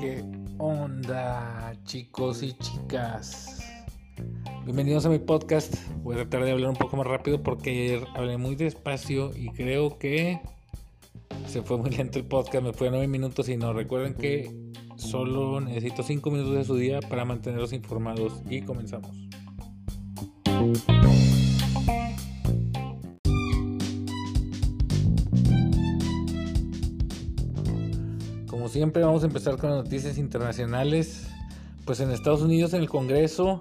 ¿Qué onda, chicos y chicas? Bienvenidos a mi podcast. Voy a tratar de hablar un poco más rápido porque ayer hablé muy despacio y creo que se fue muy lento el podcast. Me fue a 9 minutos y no. Recuerden que solo necesito 5 minutos de su día para mantenerlos informados y comenzamos. Como siempre vamos a empezar con las noticias internacionales. Pues en Estados Unidos en el Congreso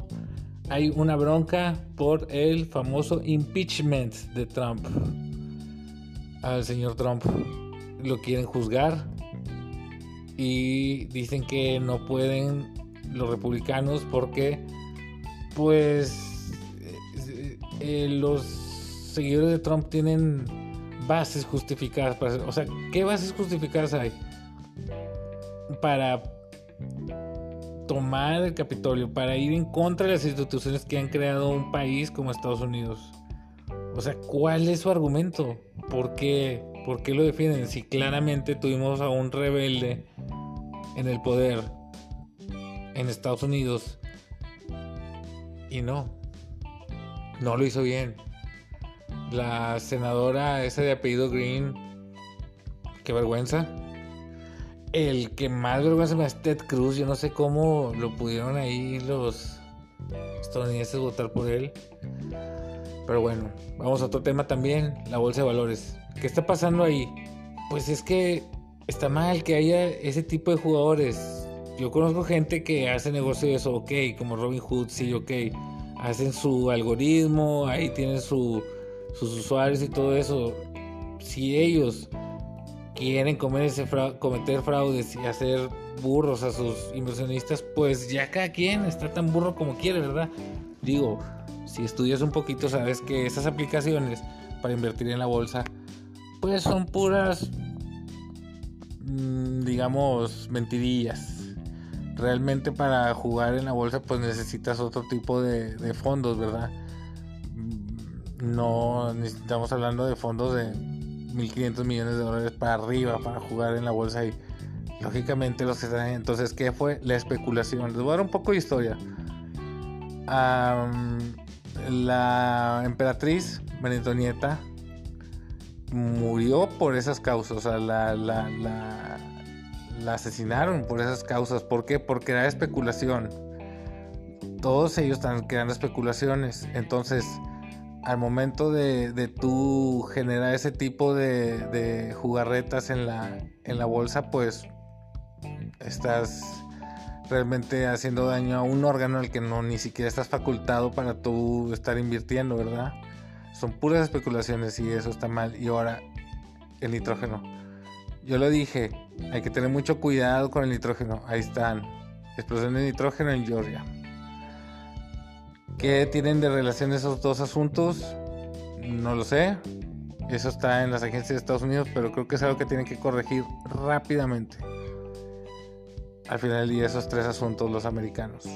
hay una bronca por el famoso impeachment de Trump. Al señor Trump lo quieren juzgar y dicen que no pueden los republicanos porque pues eh, eh, los seguidores de Trump tienen bases justificadas o sea, ¿qué bases justificadas hay? Para tomar el Capitolio, para ir en contra de las instituciones que han creado un país como Estados Unidos. O sea, ¿cuál es su argumento? ¿Por qué, ¿Por qué lo defienden? Si claramente tuvimos a un rebelde en el poder en Estados Unidos y no, no lo hizo bien. La senadora esa de apellido Green, qué vergüenza. El que más vergüenza me da es Ted Cruz. Yo no sé cómo lo pudieron ahí los estadounidenses votar por él. Pero bueno, vamos a otro tema también, la bolsa de valores. ¿Qué está pasando ahí? Pues es que está mal que haya ese tipo de jugadores. Yo conozco gente que hace negocios, ok, como Robin Hood, sí, ok. Hacen su algoritmo, ahí tienen su, sus usuarios y todo eso. Si ellos quieren cometer fraudes y hacer burros a sus inversionistas, pues ya cada quien está tan burro como quiere, ¿verdad? Digo, si estudias un poquito sabes que esas aplicaciones para invertir en la bolsa, pues son puras, mm, digamos, mentirillas. Realmente para jugar en la bolsa pues necesitas otro tipo de, de fondos, ¿verdad? Mm, no necesitamos hablando de fondos de 1.500 millones de dólares para arriba para jugar en la bolsa y lógicamente los que están entonces qué fue la especulación. Les voy a dar un poco de historia. La emperatriz Benitonieta murió por esas causas o sea la, la, la, la asesinaron por esas causas. ¿por qué? porque era especulación. Todos ellos están creando especulaciones. Entonces al momento de, de tú generar ese tipo de, de jugarretas en la, en la bolsa, pues estás realmente haciendo daño a un órgano al que no ni siquiera estás facultado para tú estar invirtiendo, ¿verdad? Son puras especulaciones y eso está mal. Y ahora, el nitrógeno. Yo lo dije, hay que tener mucho cuidado con el nitrógeno. Ahí están. Explosión de nitrógeno en Georgia. ¿Qué tienen de relación esos dos asuntos? No lo sé. Eso está en las agencias de Estados Unidos, pero creo que es algo que tienen que corregir rápidamente. Al final del esos tres asuntos, los americanos.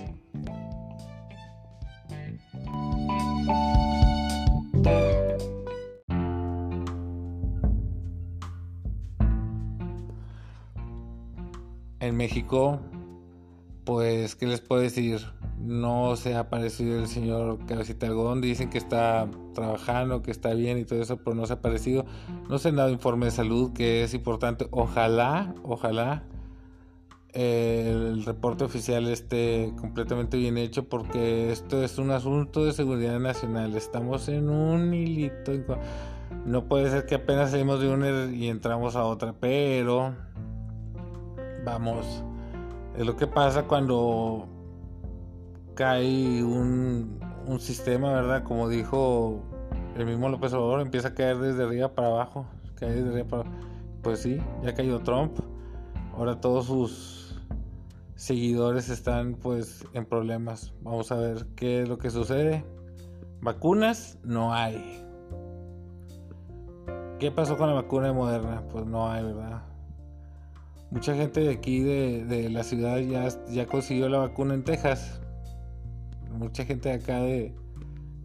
En México, pues, ¿qué les puedo decir? No se ha aparecido el señor Cabecita Algodón. Dicen que está trabajando, que está bien y todo eso, pero no se ha aparecido. No se han dado informe de salud, que es importante. Ojalá, ojalá eh, el reporte oficial esté completamente bien hecho, porque esto es un asunto de seguridad nacional. Estamos en un hilito. No puede ser que apenas salimos de una y entramos a otra, pero vamos. Es lo que pasa cuando cae un, un sistema, ¿verdad? Como dijo el mismo López Obrador, empieza a caer desde arriba para abajo. Cae desde arriba para Pues sí, ya cayó Trump. Ahora todos sus seguidores están pues en problemas. Vamos a ver qué es lo que sucede. Vacunas no hay. ¿Qué pasó con la vacuna de Moderna? Pues no hay, ¿verdad? Mucha gente de aquí de, la ciudad ya consiguió la vacuna en Texas mucha gente de acá de,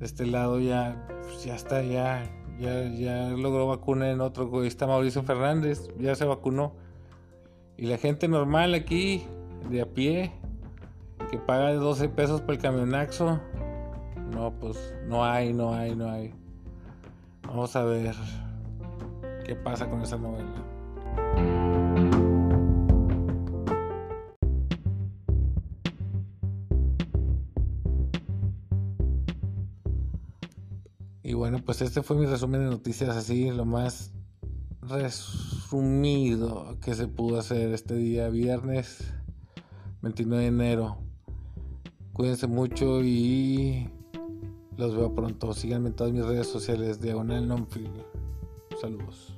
este lado ya, pues, ya está ya Ya, ya logró vacuna en otro. Está Mauricio Fernández, ya se vacunó. Y la gente normal aquí, de a pie, que paga 12 pesos por el camionaxo. No, pues no hay, no hay, no hay. Vamos a ver qué pasa con esa novela. Y bueno, pues este fue mi resumen de noticias así, lo más resumido que se pudo hacer este día, viernes 29 de enero. Cuídense mucho y los veo pronto. Síganme en todas mis redes sociales, Diagonal Nonfield. Saludos.